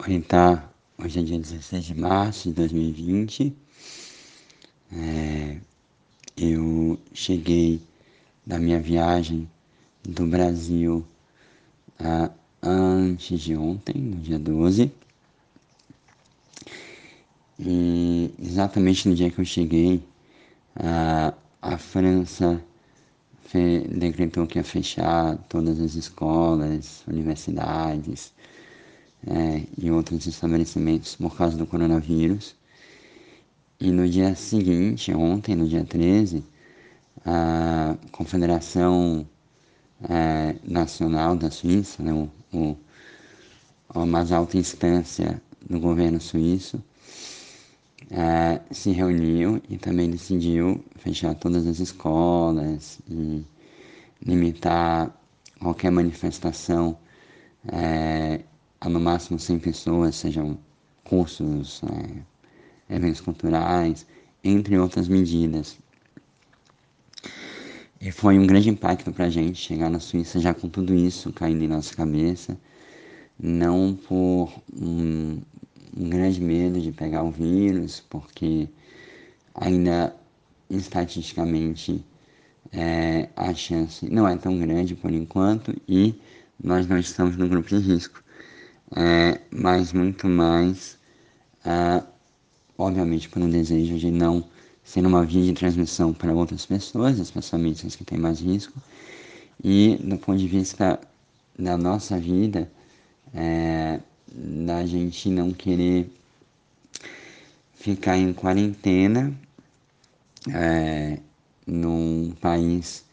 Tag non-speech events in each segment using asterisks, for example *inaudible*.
Hoje, é dia 16 de março de 2020. É, eu cheguei da minha viagem do Brasil a, antes de ontem, no dia 12. E exatamente no dia que eu cheguei, a, a França decretou que ia fechar todas as escolas, universidades é, e outros estabelecimentos por causa do coronavírus. E no dia seguinte, ontem, no dia 13, a Confederação é, Nacional da Suíça, né, o, o, a mais alta instância do governo suíço, é, se reuniu e também decidiu fechar todas as escolas e limitar qualquer manifestação é, a no máximo 100 pessoas, sejam cursos, é, eventos culturais, entre outras medidas. E foi um grande impacto para a gente chegar na Suíça já com tudo isso caindo em nossa cabeça, não por um, um grande medo de pegar o vírus, porque ainda estatisticamente é, a chance não é tão grande por enquanto e nós não estamos no grupo de risco é, mas muito mais, é, obviamente, por um desejo de não ser uma via de transmissão para outras pessoas, especialmente as que têm mais risco, e do ponto de vista da nossa vida, é, da gente não querer ficar em quarentena é, num país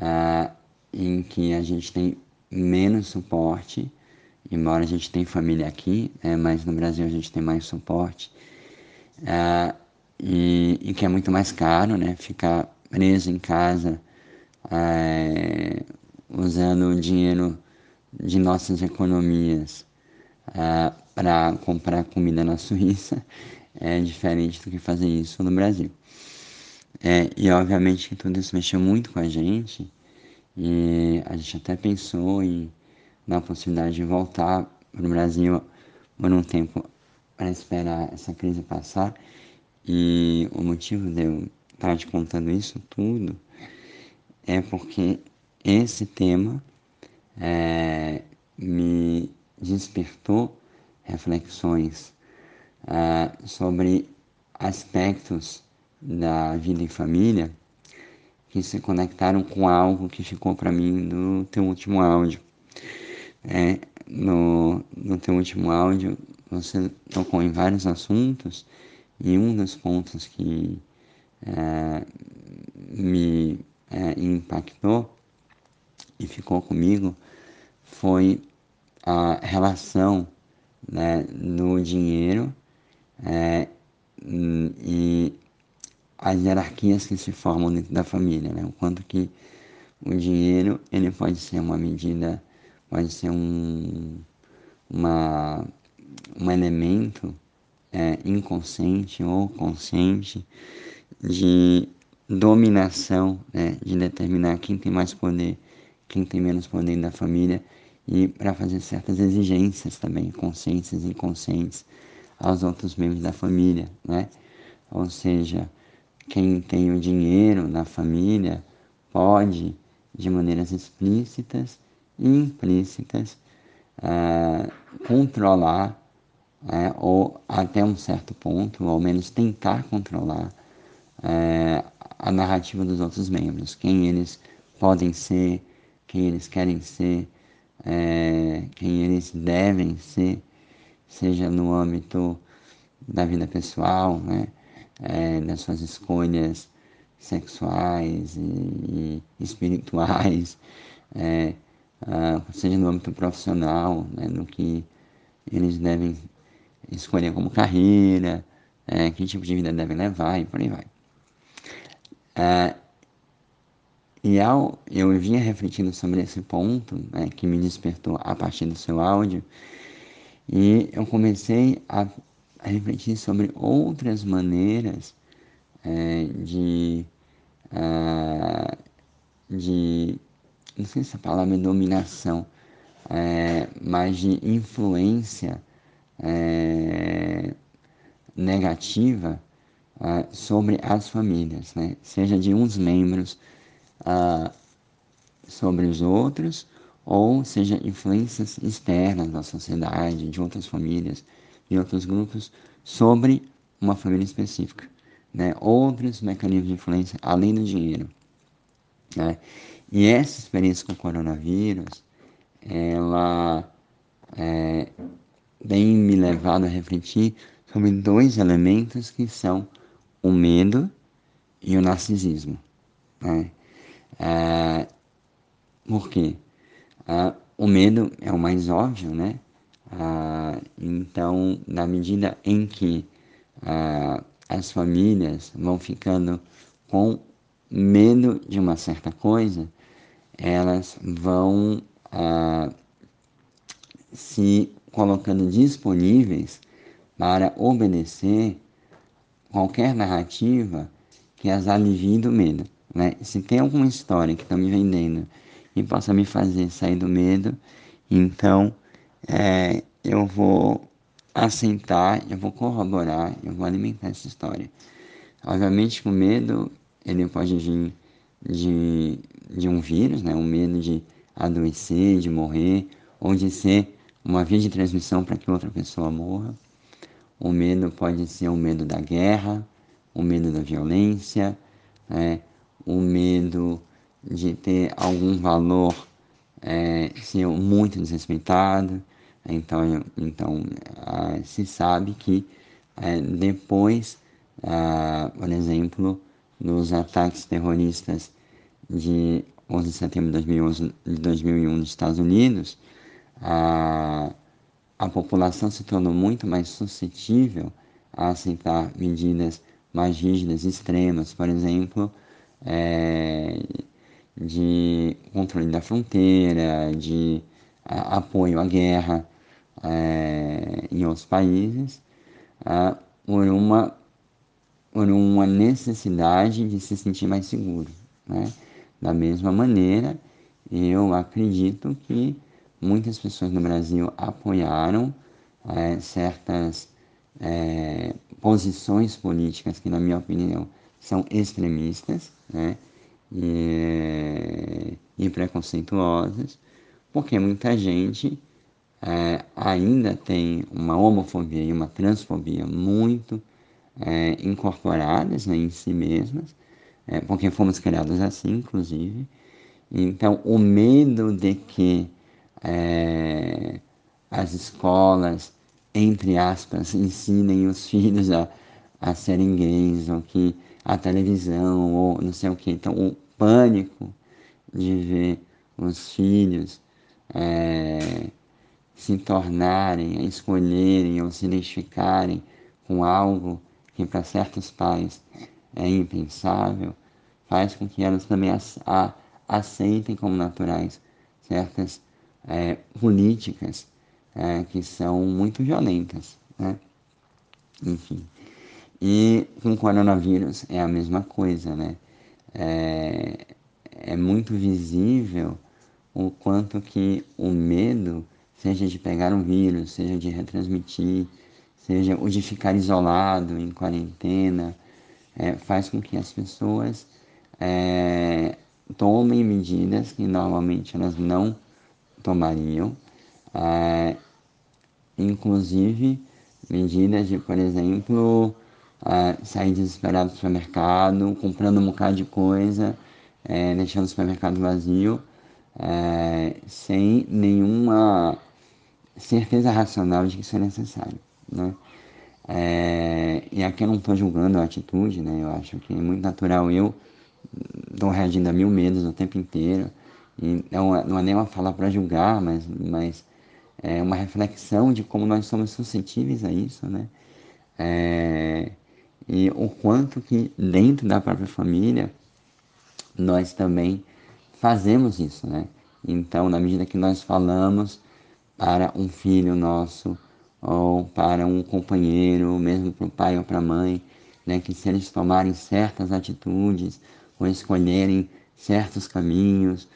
é, em que a gente tem menos suporte embora a gente tenha família aqui, é, mas no Brasil a gente tem mais suporte. É, e, e, que é muito mais caro, né? Ficar preso em casa, é, usando o dinheiro de nossas economias é, para comprar comida na Suíça *laughs* é diferente do que fazer isso no Brasil. É, e obviamente que tudo isso mexeu muito com a gente e a gente até pensou em na possibilidade de voltar para o Brasil por um tempo para esperar essa crise passar. E o motivo de eu estar te contando isso tudo é porque esse tema é, me despertou reflexões é, sobre aspectos da vida em família que se conectaram com algo que ficou para mim do teu último áudio. É, no, no teu último áudio, você tocou em vários assuntos e um dos pontos que é, me é, impactou e ficou comigo foi a relação né, do dinheiro é, e as hierarquias que se formam dentro da família, né? o quanto que o dinheiro ele pode ser uma medida pode ser um, uma, um elemento é, inconsciente ou consciente de dominação, né, de determinar quem tem mais poder, quem tem menos poder da família e para fazer certas exigências também, conscientes e inconscientes, aos outros membros da família, né? Ou seja, quem tem o dinheiro na família pode, de maneiras explícitas, implícitas é, controlar, é, ou até um certo ponto, ou ao menos tentar controlar é, a narrativa dos outros membros, quem eles podem ser, quem eles querem ser, é, quem eles devem ser, seja no âmbito da vida pessoal, né, é, das suas escolhas sexuais e, e espirituais, *laughs* é, seja no âmbito profissional, né, no que eles devem escolher como carreira, é, que tipo de vida devem levar e por aí vai. Uh, e ao eu vinha refletindo sobre esse ponto, né, que me despertou a partir do seu áudio, e eu comecei a, a refletir sobre outras maneiras é, de, uh, de não sei se a palavra é dominação, é, mas de influência é, negativa uh, sobre as famílias, né? seja de uns membros uh, sobre os outros, ou seja influências externas da sociedade, de outras famílias, de outros grupos, sobre uma família específica. Né? Outros mecanismos de influência além do dinheiro. Né? E essa experiência com o coronavírus, ela é, tem me levado a refletir sobre dois elementos que são o medo e o narcisismo. Né? É, por quê? É, o medo é o mais óbvio, né? É, então, na medida em que é, as famílias vão ficando com medo de uma certa coisa, elas vão é, se colocando disponíveis para obedecer qualquer narrativa que as alivie do medo. Né? Se tem alguma história que está me vendendo e possa me fazer sair do medo, então é, eu vou assentar, eu vou corroborar, eu vou alimentar essa história. Obviamente o medo ele pode vir de, de um vírus, né? o medo de adoecer, de morrer, ou de ser uma via de transmissão para que outra pessoa morra. O medo pode ser o medo da guerra, o medo da violência, né? o medo de ter algum valor é, ser muito desrespeitado. Então, então ah, se sabe que é, depois, ah, por exemplo, dos ataques terroristas de 11 de setembro de, 2011, de 2001 nos Estados Unidos, a, a população se tornou muito mais suscetível a aceitar medidas mais rígidas, extremas, por exemplo, é, de controle da fronteira, de a, apoio à guerra é, em outros países, é, por, uma, por uma necessidade de se sentir mais seguro. Né? Da mesma maneira, eu acredito que muitas pessoas no Brasil apoiaram é, certas é, posições políticas que, na minha opinião, são extremistas né, e, e preconceituosas, porque muita gente é, ainda tem uma homofobia e uma transfobia muito é, incorporadas né, em si mesmas, é, porque fomos criados assim, inclusive. Então, o medo de que é, as escolas, entre aspas, ensinem os filhos a, a serem gays, ou que a televisão, ou não sei o que. Então, o pânico de ver os filhos é, se tornarem, escolherem ou se identificarem com algo que para certos pais é impensável, faz com que elas também aceitem como naturais certas é, políticas é, que são muito violentas. Né? Enfim. E com o coronavírus é a mesma coisa, né? É, é muito visível o quanto que o medo, seja de pegar um vírus, seja de retransmitir, seja o de ficar isolado, em quarentena, é, faz com que as pessoas é, tomem medidas que normalmente elas não tomariam, é, inclusive medidas de, por exemplo, é, sair desesperado do supermercado, comprando um bocado de coisa, é, deixando o supermercado vazio, é, sem nenhuma certeza racional de que isso é necessário. Né? É, e aqui eu não estou julgando a atitude, né? eu acho que é muito natural eu estou reagindo a mil medos o tempo inteiro, e não, é, não é nem uma fala para julgar, mas, mas é uma reflexão de como nós somos suscetíveis a isso, né? É, e o quanto que dentro da própria família nós também fazemos isso, né? Então, na medida que nós falamos para um filho nosso ou para um companheiro, mesmo para o pai ou para a mãe, né, que se eles tomarem certas atitudes ou escolherem certos caminhos,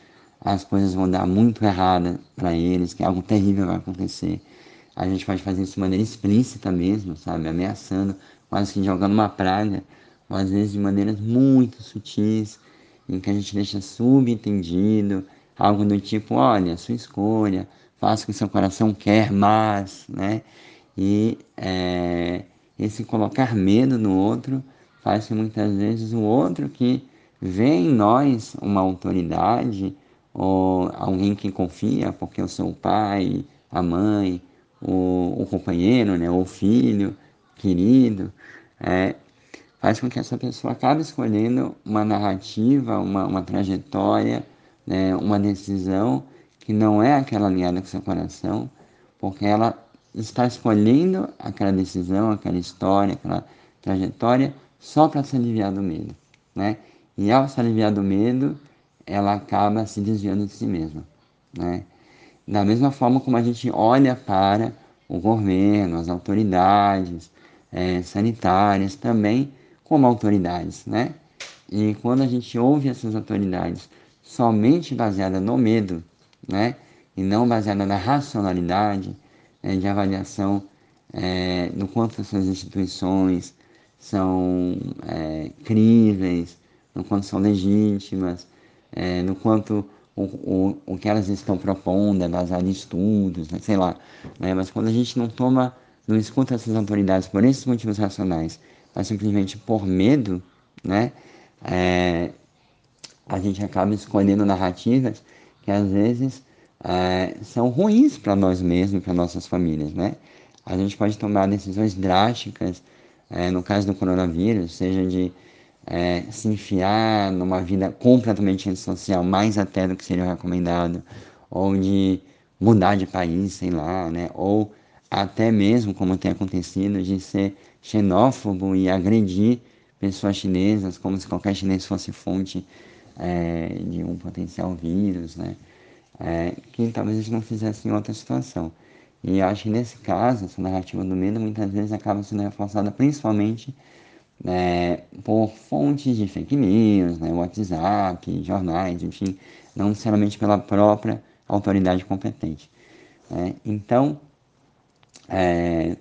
as coisas vão dar muito errada para eles, que algo terrível vai acontecer. a gente pode fazer isso de maneira explícita mesmo, sabe? Ameaçando, quase que jogando uma praga, ou às vezes de maneiras muito sutis, em que a gente deixa subentendido, algo do tipo, olha, sua escolha, faça o que seu coração quer, mas, né? E é, esse colocar medo no outro faz que muitas vezes o outro que vê em nós uma autoridade ou alguém que confia, porque eu sou o pai, a mãe, o, o companheiro, né, o filho querido, é, faz com que essa pessoa acabe escolhendo uma narrativa, uma, uma trajetória, né, uma decisão que não é aquela alinhada com seu coração, porque ela está escolhendo aquela decisão, aquela história, aquela trajetória só para se aliviar do medo, né? E ao se aliviar do medo, ela acaba se desviando de si mesma, né? Da mesma forma como a gente olha para o governo, as autoridades é, sanitárias também como autoridades, né? E quando a gente ouve essas autoridades somente baseada no medo, né? E não baseada na racionalidade, é, de avaliação é, do quanto essas instituições são é, críveis, no quanto são legítimas, é, no quanto o, o, o que elas estão propondo é baseado em estudos, né, sei lá. Né, mas quando a gente não toma, não escuta essas autoridades por esses motivos racionais, mas simplesmente por medo, né, é, a gente acaba escolhendo narrativas que às vezes é, são ruins para nós mesmos para nossas famílias, né? A gente pode tomar decisões drásticas, é, no caso do coronavírus, seja de é, se enfiar numa vida completamente antissocial, mais até do que seria recomendado, ou de mudar de país, sei lá, né? Ou até mesmo, como tem acontecido, de ser xenófobo e agredir pessoas chinesas, como se qualquer chinês fosse fonte é, de um potencial vírus, né? é, que talvez gente não fizesse em outra situação. E acho que nesse caso, essa narrativa do medo muitas vezes acaba sendo reforçada principalmente é, por fontes de fake news, né, WhatsApp, jornais, enfim, não necessariamente pela própria autoridade competente. Né? Então, é,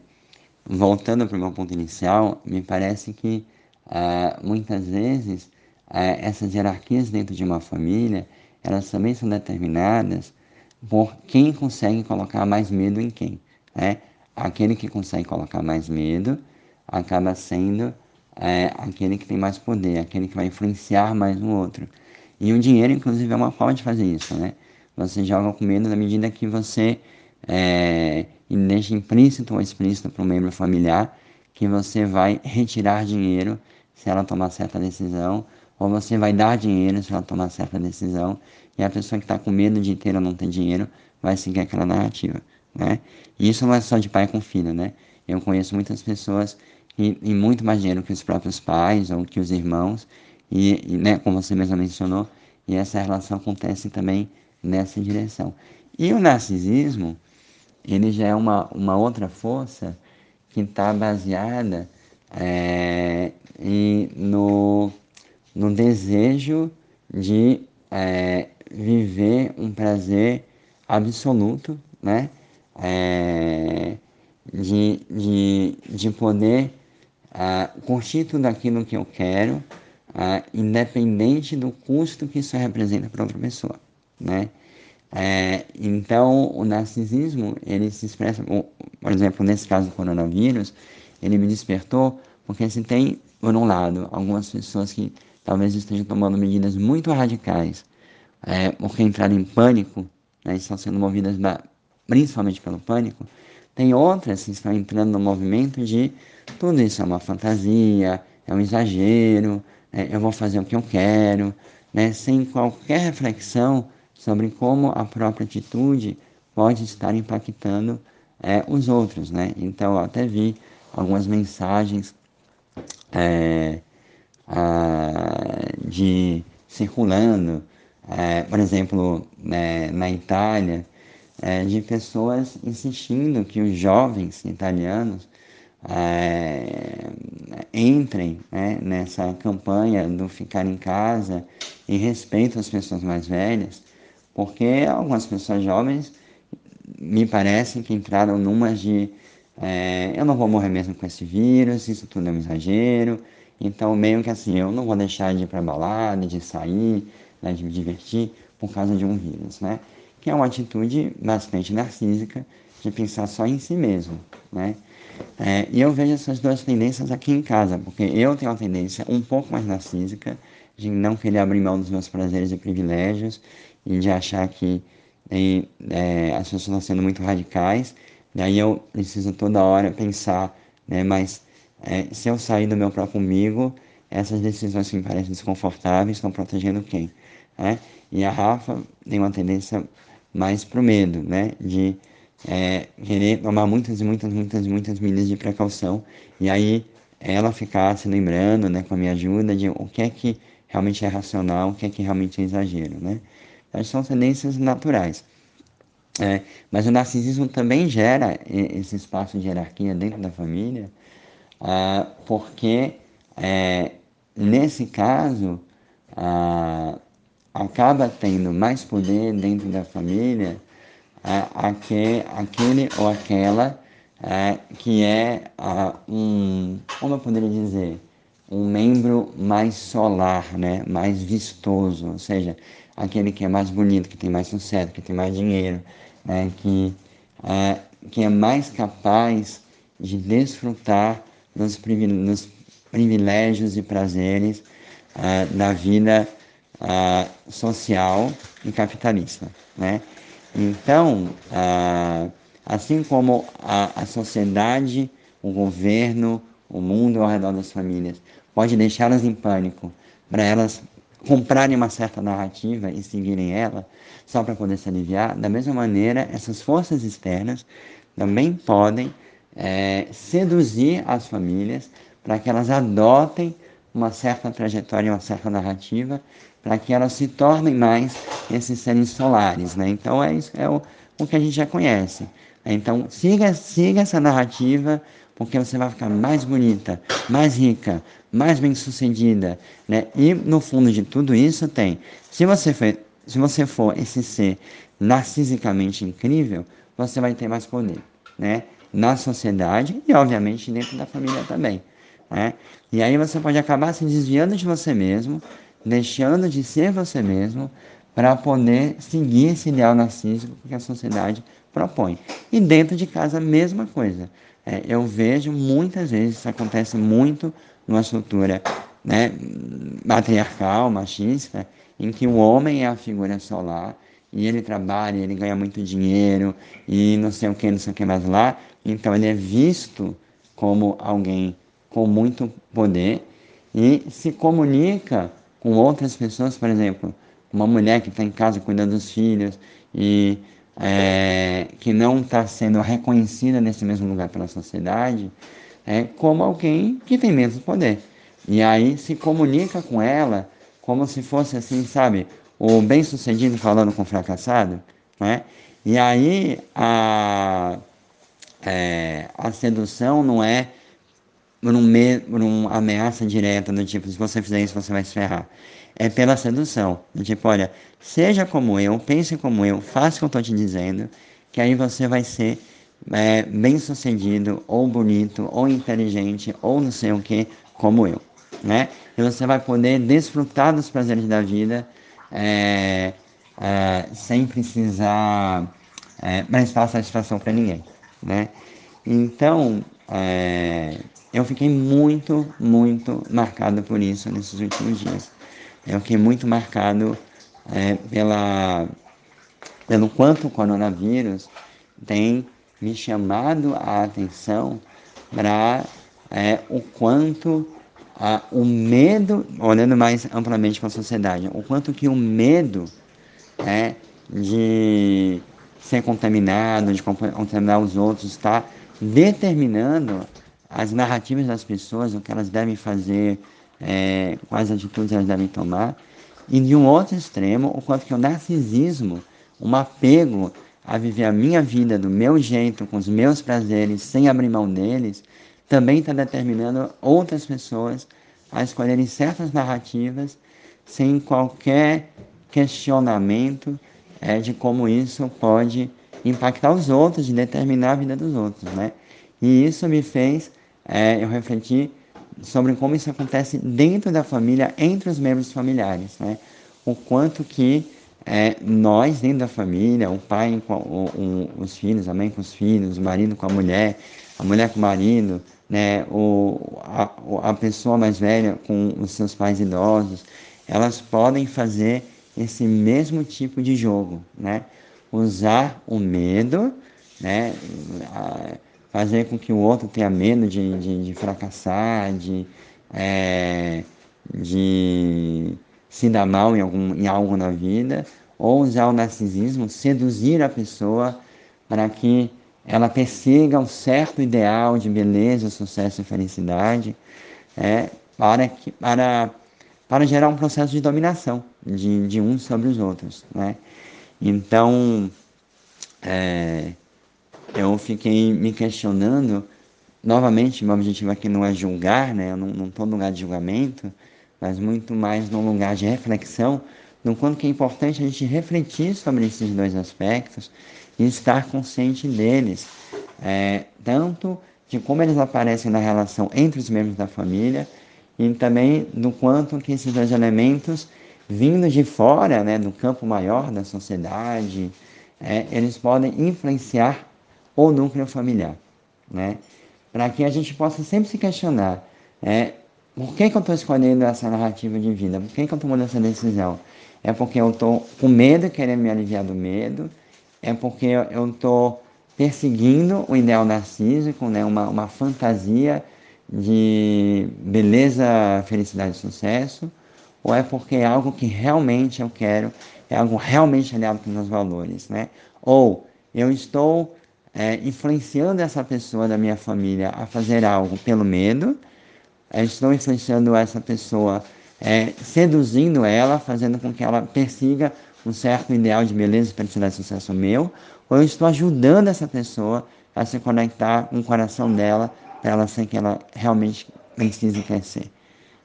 voltando para o meu ponto inicial, me parece que é, muitas vezes essas hierarquias dentro de uma família elas também são determinadas por quem consegue colocar mais medo em quem. Né? Aquele que consegue colocar mais medo acaba sendo é, aquele que tem mais poder, aquele que vai influenciar mais o outro. E o dinheiro, inclusive, é uma forma de fazer isso, né? Você joga com medo na medida que você é, deixa implícito ou explícito para o membro familiar que você vai retirar dinheiro se ela tomar certa decisão ou você vai dar dinheiro se ela tomar certa decisão, e a pessoa que está com medo de ter ou não ter dinheiro vai seguir aquela narrativa, né? E isso não é só de pai com filho, né? Eu conheço muitas pessoas que têm muito mais dinheiro que os próprios pais ou que os irmãos, e, e né, como você mesmo mencionou, e essa relação acontece também nessa direção. E o narcisismo, ele já é uma, uma outra força que está baseada é, no no desejo de é, viver um prazer absoluto, né? É, de, de, de poder é, curtir tudo aquilo que eu quero, é, independente do custo que isso representa para outra pessoa, né? É, então, o narcisismo, ele se expressa, por exemplo, nesse caso do coronavírus, ele me despertou porque se tem, por um lado, algumas pessoas que talvez estejam tomando medidas muito radicais, é, porque entraram em pânico, né, estão sendo movidas da, principalmente pelo pânico, tem outras que estão entrando no movimento de tudo isso é uma fantasia, é um exagero, é, eu vou fazer o que eu quero, né, sem qualquer reflexão sobre como a própria atitude pode estar impactando é, os outros. Né? Então, eu até vi algumas mensagens é, de circulando, é, por exemplo, né, na Itália, é, de pessoas insistindo que os jovens italianos é, entrem né, nessa campanha do ficar em casa e respeito às pessoas mais velhas, porque algumas pessoas jovens me parece que entraram numa de é, eu não vou morrer mesmo com esse vírus, isso tudo é um exagero. Então, meio que assim, eu não vou deixar de ir para balada, de sair, né, de me divertir por causa de um vírus, né? Que é uma atitude bastante narcísica de pensar só em si mesmo, né? É, e eu vejo essas duas tendências aqui em casa, porque eu tenho uma tendência um pouco mais narcísica de não querer abrir mão dos meus prazeres e privilégios e de achar que e, é, as pessoas estão sendo muito radicais. Daí eu preciso toda hora pensar, né? Mas é, se eu sair do meu próprio umbigo, essas decisões que me parecem desconfortáveis estão protegendo quem? Né? E a Rafa tem uma tendência mais pro medo, né? De é, querer tomar muitas e muitas, muitas, muitas medidas de precaução. E aí ela ficar se lembrando, né, com a minha ajuda, de o que é que realmente é racional, o que é que realmente é exagero, né? Então, são tendências naturais. É, mas o narcisismo também gera esse espaço de hierarquia dentro da família, ah, porque é, nesse caso ah, acaba tendo mais poder dentro da família aquele, aquele ou aquela que é um, como eu poderia dizer, um membro mais solar, né? mais vistoso, ou seja, aquele que é mais bonito, que tem mais sucesso, que tem mais dinheiro, né? que, é, que é mais capaz de desfrutar dos, privilégios e prazeres é, da vida é, social e capitalista. Né? Então, assim como a, a sociedade, o governo, o mundo ao redor das famílias pode deixá-las em pânico para elas comprarem uma certa narrativa e seguirem ela só para poder se aliviar, da mesma maneira, essas forças externas também podem é, seduzir as famílias para que elas adotem uma certa trajetória, uma certa narrativa para que elas se tornem mais esses seres solares, né? Então é isso, é o, o que a gente já conhece. Então siga, siga essa narrativa, porque você vai ficar mais bonita, mais rica, mais bem sucedida, né? E no fundo de tudo isso tem, se você for, se você for esse ser narcisicamente incrível, você vai ter mais poder, né? Na sociedade e obviamente dentro da família também, né? E aí você pode acabar se desviando de você mesmo deixando de ser você mesmo para poder seguir esse ideal narcísico que a sociedade propõe. E dentro de casa, a mesma coisa. É, eu vejo muitas vezes, isso acontece muito numa estrutura né, matriarcal, machista, em que o homem é a figura solar e ele trabalha, ele ganha muito dinheiro e não sei o que, não sei o que mais lá. Então ele é visto como alguém com muito poder e se comunica com outras pessoas, por exemplo, uma mulher que está em casa cuidando dos filhos e é, que não está sendo reconhecida nesse mesmo lugar pela sociedade, é como alguém que tem menos poder. E aí se comunica com ela como se fosse assim, sabe, o bem-sucedido falando com o fracassado, né? E aí a, é, a sedução não é por, um por uma ameaça direta do tipo, se você fizer isso, você vai se ferrar. É pela sedução. Tipo, olha, seja como eu, pense como eu, faça o que eu estou te dizendo, que aí você vai ser é, bem sucedido, ou bonito, ou inteligente, ou não sei o que, como eu. Né? E você vai poder desfrutar dos prazeres da vida é, é, sem precisar é, prestar satisfação para ninguém. Né? Então, é, eu fiquei muito, muito marcado por isso nesses últimos dias. Eu fiquei muito marcado é, pela, pelo quanto o coronavírus tem me chamado a atenção para é, o quanto a, o medo, olhando mais amplamente para a sociedade, o quanto que o medo é, de ser contaminado, de contaminar os outros, está determinando as narrativas das pessoas, o que elas devem fazer, é, quais atitudes elas devem tomar. E de um outro extremo, o quanto que o narcisismo, um apego a viver a minha vida do meu jeito, com os meus prazeres, sem abrir mão deles, também está determinando outras pessoas a escolherem certas narrativas sem qualquer questionamento é, de como isso pode impactar os outros, de determinar a vida dos outros, né? E isso me fez é, eu refletir sobre como isso acontece dentro da família, entre os membros familiares, né? O quanto que é, nós, dentro da família, o pai com o, os filhos, a mãe com os filhos, o marido com a mulher, a mulher com o marido, né, o, a, a pessoa mais velha com os seus pais idosos, elas podem fazer esse mesmo tipo de jogo, né? Usar o medo, né? Fazer com que o outro tenha medo de, de, de fracassar, de, é, de se dar mal em, algum, em algo na vida, ou usar o narcisismo, seduzir a pessoa para que ela persiga um certo ideal de beleza, sucesso e felicidade, é, para, que, para, para gerar um processo de dominação de, de uns sobre os outros. Né? Então, é, eu fiquei me questionando, novamente, meu objetivo aqui não é julgar, né? eu não estou no lugar de julgamento, mas muito mais no lugar de reflexão, no quanto que é importante a gente refletir sobre esses dois aspectos e estar consciente deles, é, tanto de como eles aparecem na relação entre os membros da família e também do quanto que esses dois elementos vindos de fora, né, do campo maior da sociedade, é, eles podem influenciar o núcleo familiar, né? Para que a gente possa sempre se questionar, é, por que, que eu estou escolhendo essa narrativa de vida? Por que, que eu estou tomando essa decisão? É porque eu estou com medo querendo me aliviar do medo? É porque eu estou perseguindo o ideal narcísico, né? uma, uma fantasia de beleza, felicidade e sucesso? Ou é porque é algo que realmente eu quero, é algo realmente alinhado com meus valores? Né? Ou eu estou é, influenciando essa pessoa da minha família a fazer algo pelo medo, estão influenciando essa pessoa, é, seduzindo ela, fazendo com que ela persiga um certo ideal de beleza, felicidade e sucesso meu, ou eu estou ajudando essa pessoa a se conectar com o coração dela, para ela ser que ela realmente precise crescer.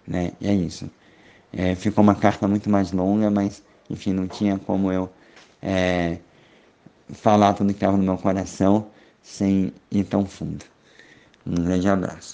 Né? E é isso. É, ficou uma carta muito mais longa, mas, enfim, não tinha como eu é, falar tudo que estava no meu coração sem ir tão fundo. Um grande abraço.